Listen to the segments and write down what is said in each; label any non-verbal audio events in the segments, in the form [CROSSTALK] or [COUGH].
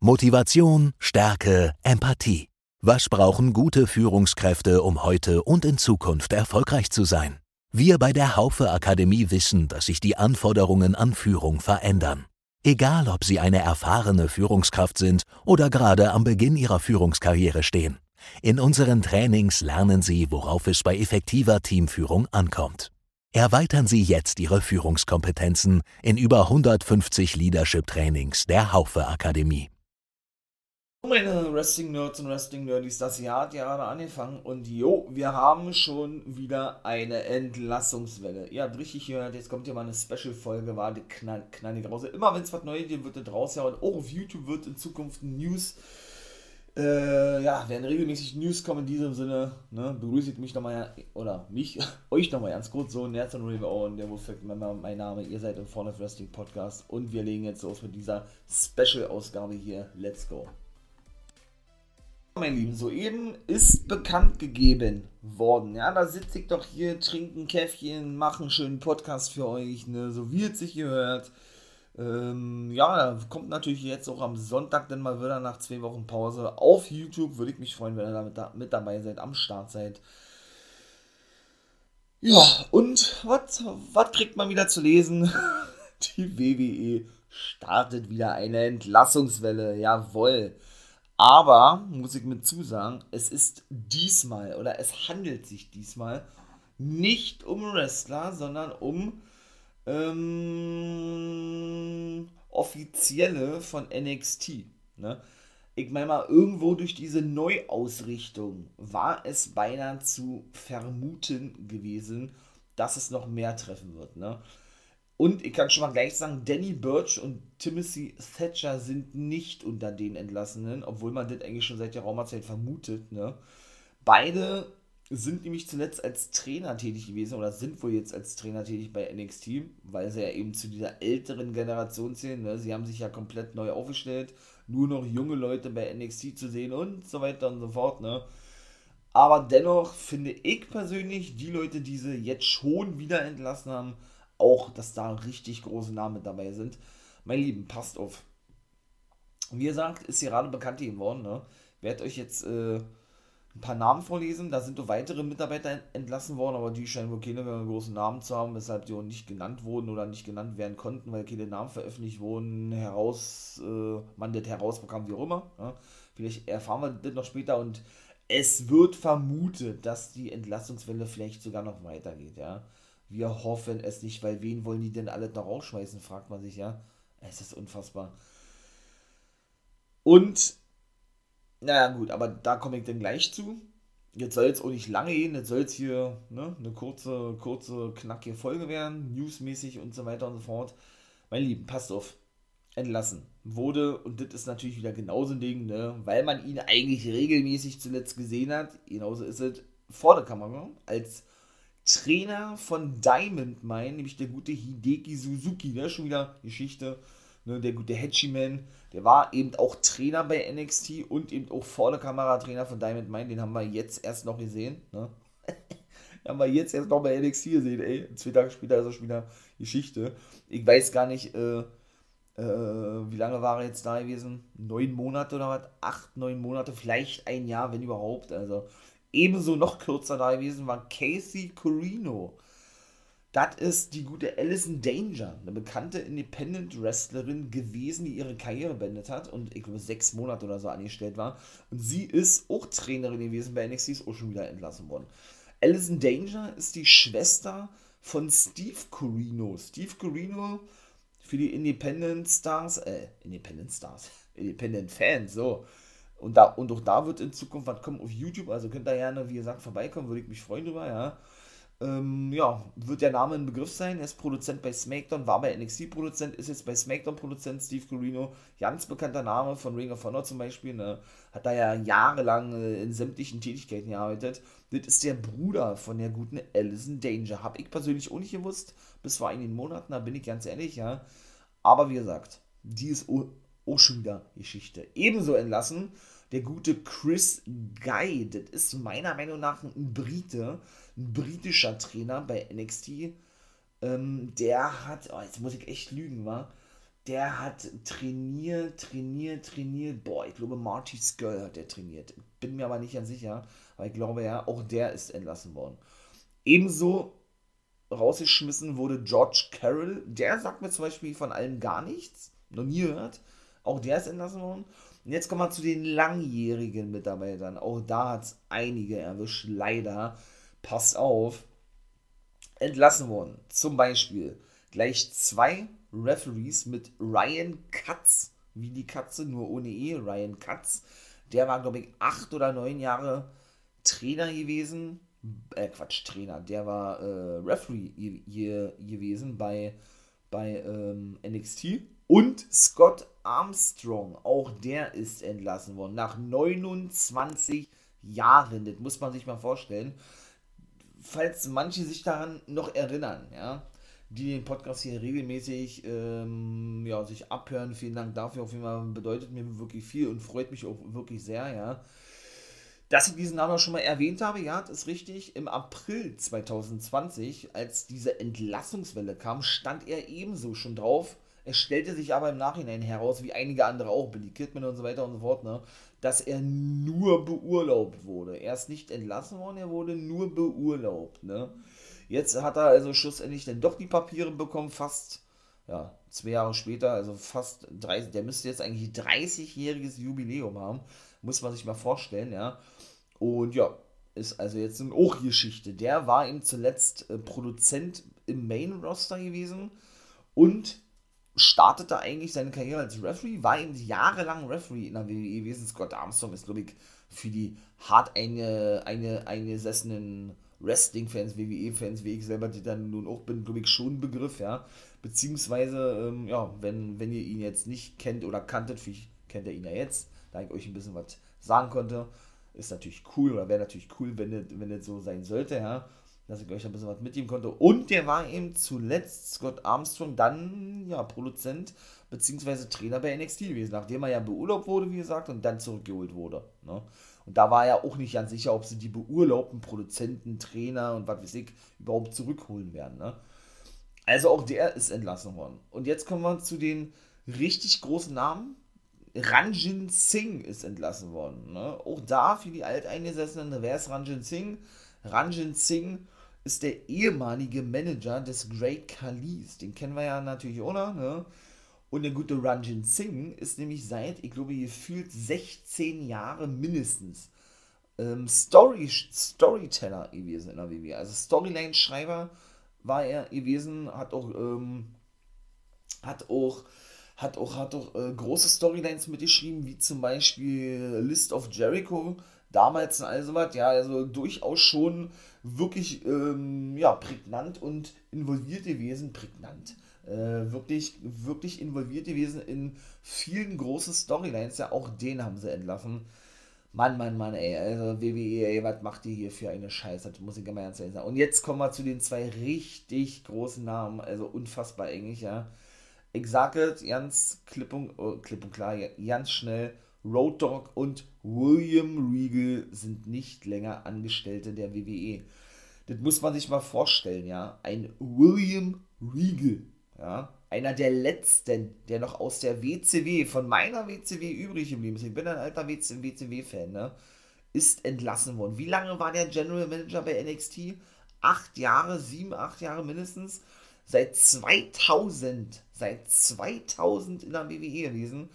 Motivation, Stärke, Empathie. Was brauchen gute Führungskräfte, um heute und in Zukunft erfolgreich zu sein? Wir bei der Haufe Akademie wissen, dass sich die Anforderungen an Führung verändern. Egal, ob Sie eine erfahrene Führungskraft sind oder gerade am Beginn Ihrer Führungskarriere stehen. In unseren Trainings lernen Sie, worauf es bei effektiver Teamführung ankommt. Erweitern Sie jetzt Ihre Führungskompetenzen in über 150 Leadership-Trainings der Haufe Akademie. Meine Wrestling-Nerds und Wrestling-Nerdies, das Jahr hat gerade angefangen und jo, wir haben schon wieder eine Entlassungswelle. Ihr habt richtig gehört, jetzt kommt hier mal eine Special-Folge, war die knall, knallig raus. Immer wenn es was Neues gibt, wird es raus, ja, und auch auf YouTube wird in Zukunft News äh, ja, werden regelmäßig News kommen in diesem Sinne. Ne, begrüße ich mich nochmal, oder mich, [LAUGHS] euch nochmal ganz kurz so. Nerds und River Owen, der Wolfpack mein Name. Ihr seid im of Wrestling Podcast und wir legen jetzt los mit dieser Special-Ausgabe hier. Let's go. Mein Lieben, soeben ist bekannt gegeben worden. Ja, da sitze ich doch hier, trinke ein Käffchen, mache einen schönen Podcast für euch, ne, so wie es sich gehört. Ähm, ja, kommt natürlich jetzt auch am Sonntag dann mal wieder nach zwei Wochen Pause auf YouTube. Würde ich mich freuen, wenn ihr da mit, da, mit dabei seid, am Start seid. Ja, und was kriegt man wieder zu lesen? [LAUGHS] Die WWE startet wieder eine Entlassungswelle. Jawoll. Aber, muss ich mit zusagen, es ist diesmal oder es handelt sich diesmal nicht um Wrestler, sondern um ähm, offizielle von NXT. Ne? Ich meine mal, irgendwo durch diese Neuausrichtung war es beinahe zu vermuten gewesen, dass es noch mehr treffen wird. Ne? Und ich kann schon mal gleich sagen, Danny Birch und Timothy Thatcher sind nicht unter den Entlassenen, obwohl man das eigentlich schon seit der Raumerzeit vermutet. Ne? Beide sind nämlich zuletzt als Trainer tätig gewesen oder sind wohl jetzt als Trainer tätig bei NXT, weil sie ja eben zu dieser älteren Generation zählen. Ne? Sie haben sich ja komplett neu aufgestellt, nur noch junge Leute bei NXT zu sehen und so weiter und so fort. Ne? Aber dennoch finde ich persönlich, die Leute, die sie jetzt schon wieder entlassen haben, auch, dass da richtig große Namen dabei sind. Mein Lieben, passt auf. Wie gesagt, ist gerade bekannt geworden. Ne? Werde euch jetzt. Äh, ein paar Namen vorlesen. Da sind noch weitere Mitarbeiter entlassen worden, aber die scheinen wohl keine großen Namen zu haben, weshalb die auch nicht genannt wurden oder nicht genannt werden konnten, weil keine Namen veröffentlicht wurden, heraus, äh, man das herausbekam, wie auch immer. Ja. Vielleicht erfahren wir das noch später und es wird vermutet, dass die Entlassungswelle vielleicht sogar noch weitergeht, ja. Wir hoffen es nicht, weil wen wollen die denn alle noch rausschmeißen, fragt man sich, ja. Es ist unfassbar. Und naja, gut, aber da komme ich dann gleich zu. Jetzt soll es auch nicht lange gehen, jetzt soll es hier ne, eine kurze, kurze, knackige Folge werden, newsmäßig und so weiter und so fort. Mein Lieben, passt auf. Entlassen wurde, und das ist natürlich wieder genauso ein Ding, ne, weil man ihn eigentlich regelmäßig zuletzt gesehen hat, genauso ist es vor der Kamera, als Trainer von Diamond Mine, nämlich der gute Hideki Suzuki, ne, schon wieder Geschichte, ne, der gute Hatchie-Man, der war eben auch Trainer bei NXT und eben auch vor der Kamera Trainer von Diamond Mine. Den haben wir jetzt erst noch gesehen. Ne? [LAUGHS] haben wir jetzt erst noch bei NXT gesehen, ey. Zwei Tage später ist er schon wieder Geschichte. Ich weiß gar nicht, äh, äh, wie lange war er jetzt da gewesen? Neun Monate oder was? Acht, neun Monate, vielleicht ein Jahr, wenn überhaupt. Also ebenso noch kürzer da gewesen war Casey Corino. Das ist die gute Alison Danger, eine bekannte Independent-Wrestlerin gewesen, die ihre Karriere beendet hat und ich glaube sechs Monate oder so angestellt war. Und sie ist auch Trainerin gewesen bei NXT, ist auch schon wieder entlassen worden. Alison Danger ist die Schwester von Steve Corino. Steve Corino für die Independent Stars, äh, Independent Stars, [LAUGHS] Independent Fans, so. Und, da, und auch da wird in Zukunft was kommen auf YouTube, also könnt ihr gerne, wie gesagt, vorbeikommen, würde ich mich freuen drüber, ja ähm, ja, wird der Name ein Begriff sein. Er ist Produzent bei SmackDown, war bei NXT Produzent, ist jetzt bei SmackDown Produzent. Steve Corino, ganz bekannter Name von Ring of Honor zum Beispiel, ne? hat da ja jahrelang äh, in sämtlichen Tätigkeiten gearbeitet. Das ist der Bruder von der guten Alison Danger. Habe ich persönlich auch nicht gewusst, bis vor einigen Monaten, da bin ich ganz ehrlich, ja. Aber wie gesagt, die ist auch schon wieder Geschichte. Ebenso entlassen der gute Chris Guy. Das ist meiner Meinung nach ein Brite ein britischer Trainer bei NXT. Ähm, der hat, oh, jetzt muss ich echt lügen, war. der hat trainiert, trainiert, trainiert. Boah, ich glaube, Marty Skull hat der trainiert. Bin mir aber nicht ganz sicher, weil ich glaube ja, auch der ist entlassen worden. Ebenso rausgeschmissen wurde George Carroll. Der sagt mir zum Beispiel von allem gar nichts. Noch nie gehört. Auch der ist entlassen worden. Und jetzt kommen wir zu den langjährigen Mitarbeitern. Auch da hat es einige erwischt. Leider. Passt auf. Entlassen worden. Zum Beispiel gleich zwei Referees mit Ryan Katz. Wie die Katze, nur ohne E. Ryan Katz. Der war, glaube ich, acht oder neun Jahre Trainer gewesen äh, Quatsch, Trainer, der war äh, Referee gewesen bei, bei ähm, NXT. Und Scott Armstrong, auch der ist entlassen worden. Nach 29 Jahren, das muss man sich mal vorstellen. Falls manche sich daran noch erinnern, ja, die den Podcast hier regelmäßig ähm, ja, sich abhören, vielen Dank dafür. Auf jeden Fall bedeutet mir wirklich viel und freut mich auch wirklich sehr, ja. Dass ich diesen Namen schon mal erwähnt habe, ja, das ist richtig. Im April 2020, als diese Entlassungswelle kam, stand er ebenso schon drauf. Es stellte sich aber im Nachhinein heraus, wie einige andere auch, Billy Kidman und so weiter und so fort, ne, dass er nur beurlaubt wurde. Er ist nicht entlassen worden, er wurde nur beurlaubt. Ne. Jetzt hat er also schlussendlich dann doch die Papiere bekommen, fast ja, zwei Jahre später, also fast 30, der müsste jetzt eigentlich 30-jähriges Jubiläum haben, muss man sich mal vorstellen, ja. Und ja, ist also jetzt eine Och-Geschichte. Der war eben zuletzt äh, Produzent im Main-Roster gewesen und startete eigentlich seine Karriere als Referee, war eben jahrelang Referee in der WWE gewesen. Scott Armstrong ist, glaube ich, für die hart eine, eine, eingesessenen Wrestling-Fans, WWE-Fans, wie ich selber die dann nun auch bin, glaube ich, schon ein Begriff, ja. Beziehungsweise, ähm, ja, wenn, wenn ihr ihn jetzt nicht kennt oder kanntet, vielleicht kennt ihr ihn ja jetzt, da ich euch ein bisschen was sagen konnte, ist natürlich cool oder wäre natürlich cool, wenn das, wenn so sein sollte, ja, dass ich euch ein bisschen was mitgeben konnte. Und der war eben zuletzt Scott Armstrong, dann ja Produzent bzw. Trainer bei NXT gewesen, nachdem er ja beurlaubt wurde, wie gesagt, und dann zurückgeholt wurde. Ne? Und da war er auch nicht ganz sicher, ob sie die beurlaubten Produzenten, Trainer und was weiß ich überhaupt zurückholen werden. Ne? Also auch der ist entlassen worden. Und jetzt kommen wir zu den richtig großen Namen, Ranjin Singh ist entlassen worden. Ne? Auch da für die Alteingesessenen, wer ist Ranjin Singh? Ranjin Singh ist der ehemalige Manager des Great Khalis. Den kennen wir ja natürlich, oder? Ne? Und der gute Ranjin Singh ist nämlich seit, ich glaube, gefühlt 16 Jahre mindestens ähm, Story, Storyteller gewesen in der WWE. Also Storyline-Schreiber war er gewesen, hat auch, ähm, hat auch hat auch, hat auch äh, große Storylines mitgeschrieben, wie zum Beispiel List of Jericho, damals und all sowas, ja, also durchaus schon wirklich, ähm, ja, prägnant und involviert gewesen, prägnant, äh, wirklich, wirklich involviert gewesen in vielen großen Storylines, ja, auch den haben sie entlassen. Mann, Mann, Mann, ey, also WWE, ey, was macht ihr hier für eine Scheiße, das muss ich immer ganz ehrlich sagen. Und jetzt kommen wir zu den zwei richtig großen Namen, also unfassbar eigentlich, ja ich sage ganz oh, klipp und klar, ganz schnell, Road Dogg und William Regal sind nicht länger Angestellte der WWE. Das muss man sich mal vorstellen, ja. Ein William Regal, ja. Einer der letzten, der noch aus der WCW, von meiner WCW übrig geblieben ist. Ich bin ein alter WCW-Fan, ne? Ist entlassen worden. Wie lange war der General Manager bei NXT? Acht Jahre, sieben, acht Jahre mindestens seit 2000, seit 2000 in der WWE gewesen.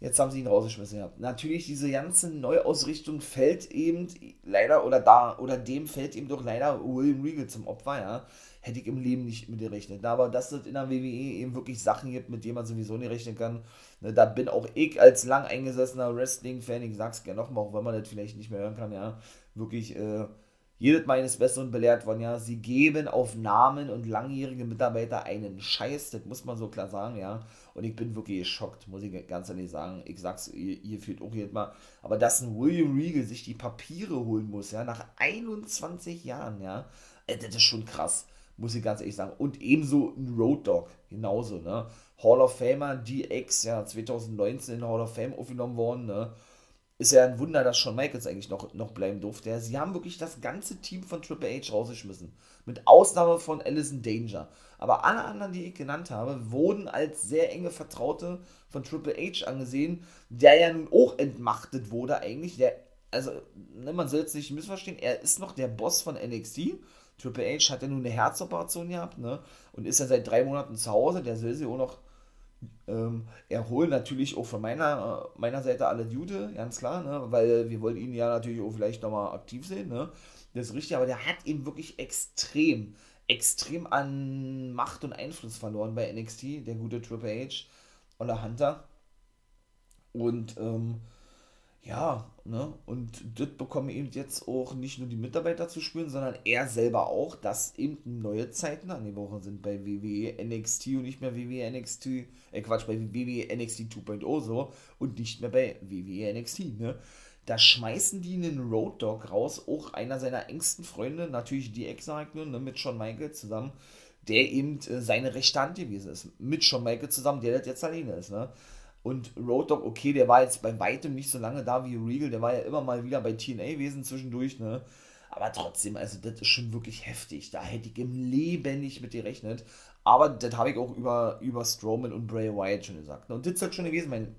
Jetzt haben sie ihn rausgeschmissen gehabt. Natürlich, diese ganze Neuausrichtung fällt eben leider, oder da, oder dem fällt eben doch leider William Regal zum Opfer, ja. Hätte ich im Leben nicht mit gerechnet. Aber dass es in der WWE eben wirklich Sachen gibt, mit denen man sowieso nicht rechnen kann, ne, da bin auch ich als lang eingesessener Wrestling-Fan, ich sag's gerne nochmal, auch wenn man das vielleicht nicht mehr hören kann, ja, wirklich, äh, jedes meines Besseren belehrt worden, ja, sie geben auf Namen und langjährige Mitarbeiter einen Scheiß, das muss man so klar sagen, ja. Und ich bin wirklich geschockt, muss ich ganz ehrlich sagen. Ich sag's, ihr, ihr fühlt auch jedes Mal. Aber dass ein William Regal sich die Papiere holen muss, ja, nach 21 Jahren, ja, äh, das ist schon krass, muss ich ganz ehrlich sagen. Und ebenso ein Road Dog, genauso, ne. Hall of Famer DX, ja, 2019 in Hall of Fame aufgenommen worden, ne ist ja ein Wunder, dass Shawn Michaels eigentlich noch, noch bleiben durfte. Sie haben wirklich das ganze Team von Triple H rausgeschmissen. Mit Ausnahme von Allison Danger. Aber alle anderen, die ich genannt habe, wurden als sehr enge Vertraute von Triple H angesehen, der ja nun auch entmachtet wurde eigentlich. Der, also, ne, man soll es nicht missverstehen, er ist noch der Boss von NXT. Triple H hat ja nun eine Herzoperation gehabt, ne? Und ist ja seit drei Monaten zu Hause. Der soll sich auch noch ähm, erholen. Natürlich auch von meiner, meiner Seite alle Dude, ganz klar, ne? Weil wir wollen ihn ja natürlich auch vielleicht nochmal aktiv sehen, ne? Das ist richtig, aber der hat eben wirklich extrem, extrem an Macht und Einfluss verloren bei NXT, der gute Triple H oder Hunter. Und ähm, ja, ne, und das bekommen eben jetzt auch nicht nur die Mitarbeiter zu spüren, sondern er selber auch, dass eben neue Zeiten an die Woche sind bei WWE NXT und nicht mehr WWE NXT, äh Quatsch, bei WWE NXT 2.0 so und nicht mehr bei WWE NXT, ne. Da schmeißen die einen Road Dog raus, auch einer seiner engsten Freunde, natürlich die Ex-Eigner, ne, mit Shawn Michaels zusammen, der eben äh, seine rechte Hand gewesen ist. Mit Shawn Michaels zusammen, der das jetzt alleine ist, ne. Und Road Dogg, okay, der war jetzt bei weitem nicht so lange da wie Regal, der war ja immer mal wieder bei TNA gewesen zwischendurch, ne? Aber trotzdem, also das ist schon wirklich heftig. Da hätte ich im Leben nicht mit gerechnet. Aber das habe ich auch über, über Strowman und Bray Wyatt schon gesagt. Ne? Und das soll schon gewesen, mein,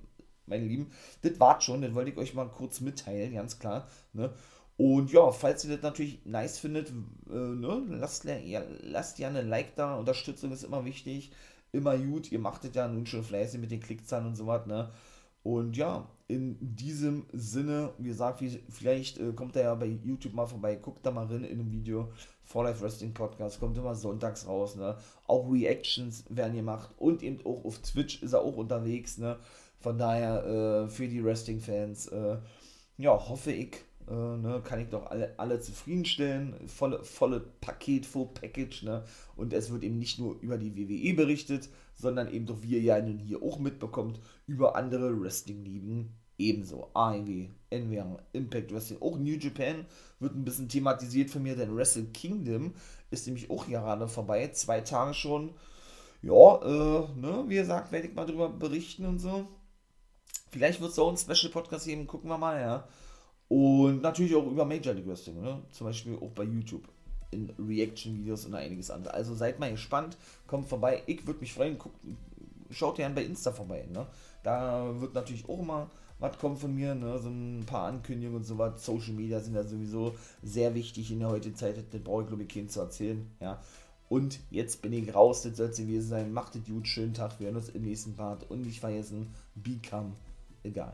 meine Lieben. Das war schon, das wollte ich euch mal kurz mitteilen, ganz klar. Ne? Und ja, falls ihr das natürlich nice findet, äh, ne, lasst, ja, lasst gerne ein Like da. Unterstützung ist immer wichtig immer gut. Ihr machtet ja nun schon fleißig mit den Klickzahlen und so was, ne? Und ja, in diesem Sinne, wie gesagt, vielleicht äh, kommt er ja bei YouTube mal vorbei, guckt da mal rein in einem Video. For Life Wrestling Podcast kommt immer sonntags raus, ne? Auch Reactions werden gemacht und eben auch auf Twitch ist er auch unterwegs, ne? Von daher äh, für die Wrestling-Fans, äh, ja, hoffe ich, äh, ne, kann ich doch alle, alle zufriedenstellen. Volle, volle Paket, Full Package, ne? Und es wird eben nicht nur über die WWE berichtet, sondern eben doch, wie ihr ja nun hier auch mitbekommt, über andere Wrestling-Ligen ebenso. AEW, NWA, Impact Wrestling, auch New Japan wird ein bisschen thematisiert von mir, denn Wrestle Kingdom ist nämlich auch gerade vorbei, zwei Tage schon. Ja, äh, ne, wie gesagt, werde ich mal drüber berichten und so. Vielleicht wird es auch ein Special Podcast geben, gucken wir mal, ja. Und natürlich auch über Major League Wrestling, ne? zum Beispiel auch bei YouTube in Reaction-Videos und einiges andere. Also seid mal gespannt, kommt vorbei. Ich würde mich freuen, guckt, schaut gerne bei Insta vorbei. Ne? Da wird natürlich auch mal was kommen von mir, ne? so ein paar Ankündigungen und so was. Social Media sind ja sowieso sehr wichtig in der heutigen Zeit, das brauche ich glaube ich keinen zu erzählen. Ja? Und jetzt bin ich raus, das soll es gewesen sein. Macht es gut, schönen Tag, wir hören uns im nächsten Part und nicht vergessen, become a guy.